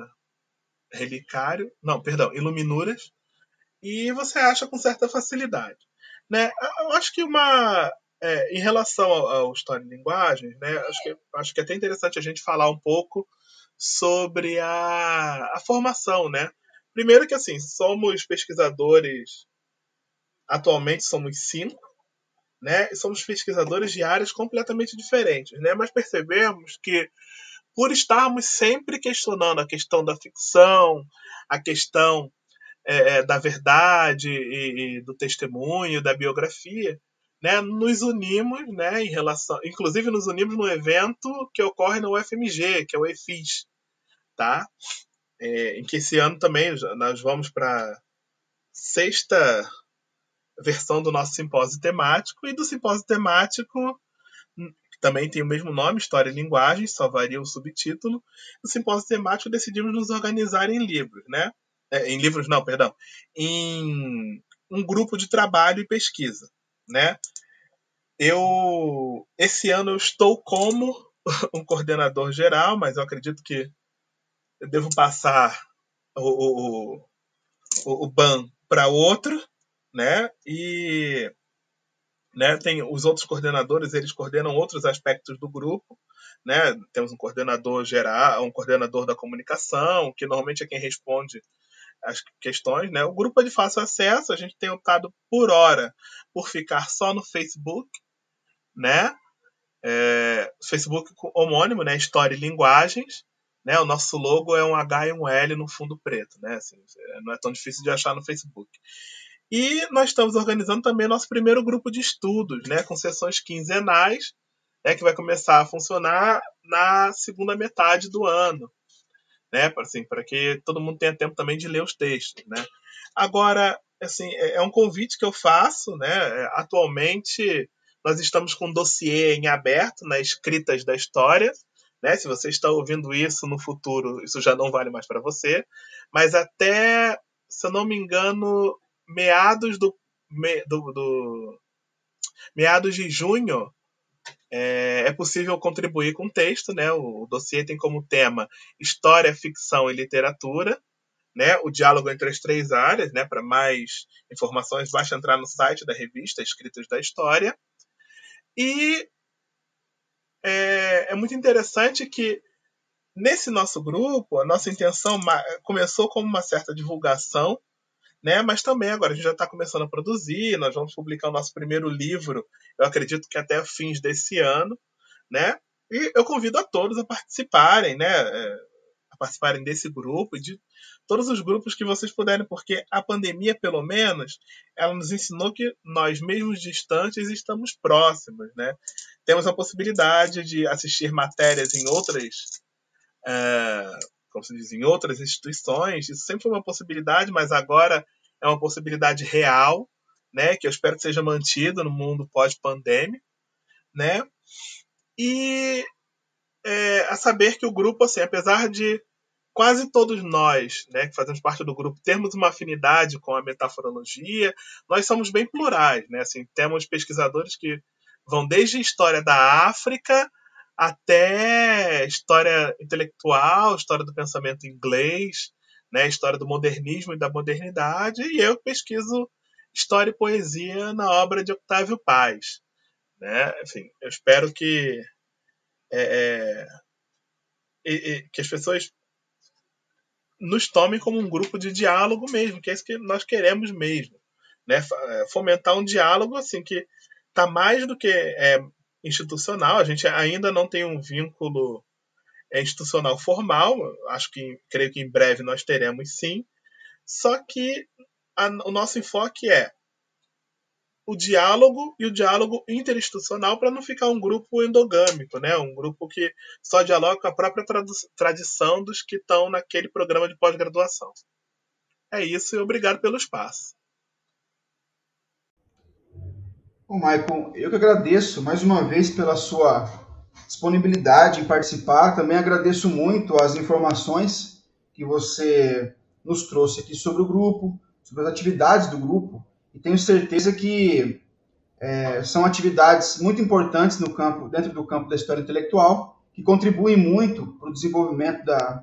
Relicário, não, perdão, Iluminuras, e você acha com certa facilidade. Né? Eu acho que uma. É, em relação ao, ao História de Linguagens, né, acho, que, acho que é até interessante a gente falar um pouco sobre a, a formação. Né? Primeiro que assim, somos pesquisadores Atualmente somos cinco, né? E somos pesquisadores de áreas completamente diferentes, né? Mas percebemos que por estarmos sempre questionando a questão da ficção, a questão é, é da verdade e, e, do testemunho, da biografia, né, nos unimos, né, em relação, inclusive nos unimos no evento que ocorre no UFMG, que é o EFIS, tá? É, em que esse ano também nós vamos para sexta versão do nosso simpósio temático e do simpósio temático que também tem o mesmo nome, História e Linguagem, só varia o subtítulo. No simpósio temático decidimos nos organizar em livros, né? É, em livros não, perdão, em um grupo de trabalho e pesquisa, né? Eu esse ano eu estou como um coordenador geral, mas eu acredito que eu devo passar o, o, o, o ban para outro, né? E né, tem os outros coordenadores, eles coordenam outros aspectos do grupo, né? Temos um coordenador geral, um coordenador da comunicação, que normalmente é quem responde as questões, né? O grupo é de fácil acesso, a gente tem optado por hora por ficar só no Facebook, né? É, Facebook homônimo, né? História e Linguagens, Né? O nosso logo é um H e um L no fundo preto, né? Assim, não é tão difícil de achar no Facebook. E nós estamos organizando também nosso primeiro grupo de estudos, né? Com sessões quinzenais, né? Que vai começar a funcionar na segunda metade do ano, né? Assim, para que todo mundo tenha tempo também de ler os textos, né? Agora, assim, é, é um convite que eu faço, né? É, atualmente nós estamos com um dossiê em aberto nas escritas da história, né? Se você está ouvindo isso no futuro, isso já não vale mais para você, mas até, se eu não me engano, meados do, do, do meados de junho é, é, possível contribuir com texto, né? O, o dossiê tem como tema história, ficção e literatura, né? O diálogo entre as três áreas, né? Para mais informações, basta entrar no site da revista Escritos da História. E é, é muito interessante que nesse nosso grupo a nossa intenção começou como uma certa divulgação né? Mas também agora a gente já está começando a produzir, nós vamos publicar o nosso primeiro livro, eu acredito que até fins desse ano, né? E eu convido a todos a participarem, né? É, a participarem desse grupo e de todos os grupos que vocês puderem, porque a pandemia, pelo menos, ela nos ensinou que nós, mesmo distantes, estamos próximos, né? Temos a possibilidade de assistir matérias em outras uh, como se diz, em outras instituições. Isso sempre foi uma possibilidade, mas agora é uma possibilidade real, né, que eu espero que seja mantida no mundo pós-pandêmico, né? E é, a saber que o grupo, assim, apesar de quase todos nós, né, que fazemos parte do grupo, termos uma afinidade com a metaforologia, nós somos bem plurais, né? Assim, temos pesquisadores que vão desde a história da África até história intelectual, história do pensamento inglês, né, história do modernismo e da modernidade, e eu pesquiso história e poesia na obra de Octávio Paz. Né? Enfim, eu espero que, é, é, que as pessoas nos tomem como um grupo de diálogo mesmo, que é isso que nós queremos mesmo. Né? É, fomentar um diálogo assim que está mais do que é, institucional. A gente ainda não tem um vínculo institucional formal. Acho que creio que em breve nós teremos sim. Só que a, o nosso enfoque é o diálogo e o diálogo interinstitucional para não ficar um grupo endogâmico, né? Um grupo que só dialoga com a própria tradição dos que estão naquele programa de pós-graduação. É isso e obrigado pelo espaço. Bom, Maicon, eu que agradeço mais uma vez pela sua disponibilidade em participar. Também agradeço muito as informações que você nos trouxe aqui sobre o grupo, sobre as atividades do grupo. E tenho certeza que é, são atividades muito importantes no campo, dentro do campo da história intelectual, que contribuem muito para o desenvolvimento da,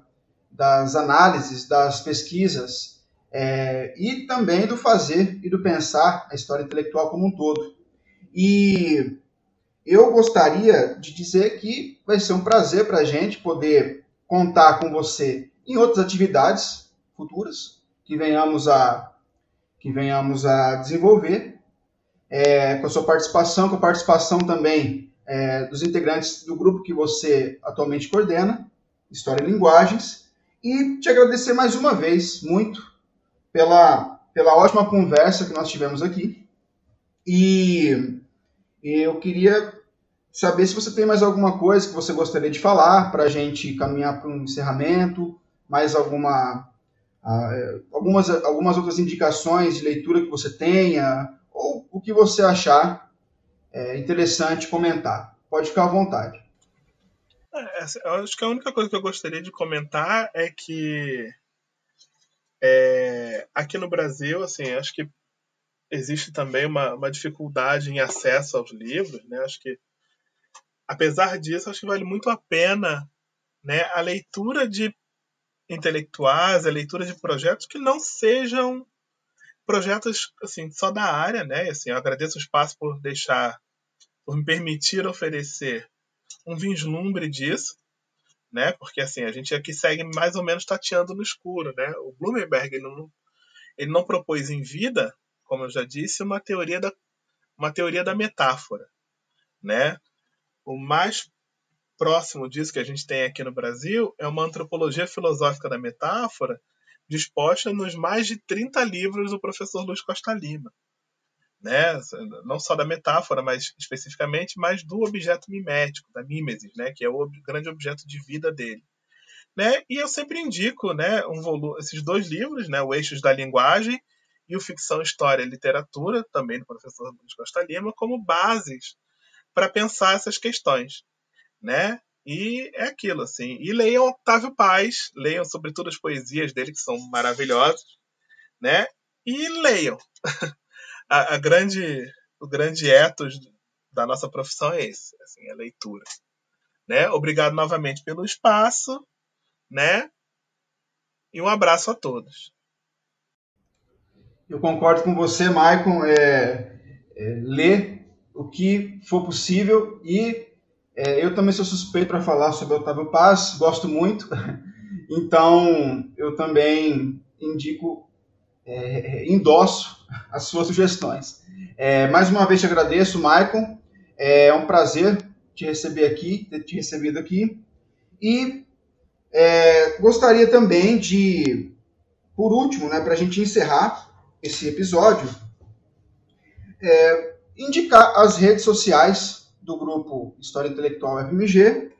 das análises, das pesquisas é, e também do fazer e do pensar a história intelectual como um todo. E eu gostaria de dizer que vai ser um prazer para a gente poder contar com você em outras atividades futuras que venhamos a, que venhamos a desenvolver, é, com a sua participação, com a participação também é, dos integrantes do grupo que você atualmente coordena, História e Linguagens, e te agradecer mais uma vez muito pela, pela ótima conversa que nós tivemos aqui. E eu queria saber se você tem mais alguma coisa que você gostaria de falar para a gente caminhar para um encerramento, mais alguma, uh, algumas, algumas outras indicações de leitura que você tenha, ou o que você achar é, interessante comentar. Pode ficar à vontade. É, eu acho que a única coisa que eu gostaria de comentar é que é, aqui no Brasil, assim, acho que existe também uma, uma dificuldade em acesso aos livros, né? Acho que, apesar disso, acho que vale muito a pena né, a leitura de intelectuais, a leitura de projetos que não sejam projetos assim só da área, né? Assim, eu agradeço o espaço por deixar, por me permitir oferecer um vislumbre disso, né? Porque assim a gente aqui segue mais ou menos tateando no escuro, né? O Blumenberg ele não, ele não propôs em vida como eu já disse, uma teoria da, uma teoria da metáfora. Né? O mais próximo disso que a gente tem aqui no Brasil é uma antropologia filosófica da metáfora disposta nos mais de 30 livros do professor Luiz Costa Lima. Né? Não só da metáfora, mas especificamente mais do objeto mimético, da mimesis, né? que é o grande objeto de vida dele. Né? E eu sempre indico né, um volume, esses dois livros, né, o Eixos da Linguagem e o Ficção, História e Literatura, também do professor Luiz Costa Lima, como bases para pensar essas questões. Né? E é aquilo, assim. E leiam Octávio Paz, leiam sobretudo as poesias dele, que são maravilhosas, né? E leiam. a, a, grande, o grande ethos da nossa profissão é esse, assim, a leitura. Né? Obrigado novamente pelo espaço né? E um abraço a todos. Eu concordo com você, Maicon. É, é, ler o que for possível e é, eu também sou suspeito para falar sobre Otávio Paz, gosto muito. Então, eu também indico, é, endosso as suas sugestões. É, mais uma vez te agradeço, Maicon. É um prazer te receber aqui, ter te recebido aqui. E é, gostaria também de, por último, né, para a gente encerrar esse episódio, é, indicar as redes sociais do grupo História Intelectual FMG,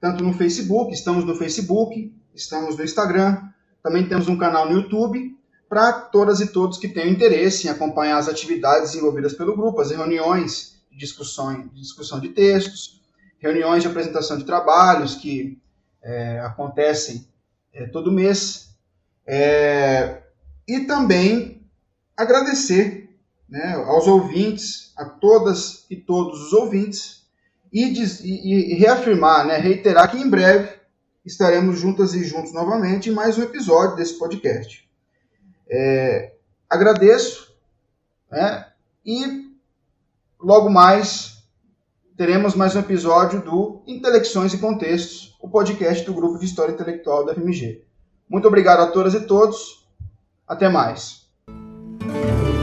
tanto no Facebook, estamos no Facebook, estamos no Instagram, também temos um canal no YouTube, para todas e todos que tenham interesse em acompanhar as atividades desenvolvidas pelo grupo, as reuniões de discussão, de discussão de textos, reuniões de apresentação de trabalhos que é, acontecem é, todo mês. É, e também agradecer né, aos ouvintes, a todas e todos os ouvintes, e, diz, e, e reafirmar, né, reiterar que em breve estaremos juntas e juntos novamente em mais um episódio desse podcast. É, agradeço né, e logo mais teremos mais um episódio do Intelecções e Contextos, o podcast do Grupo de História Intelectual da FMG. Muito obrigado a todas e todos. Até mais. Música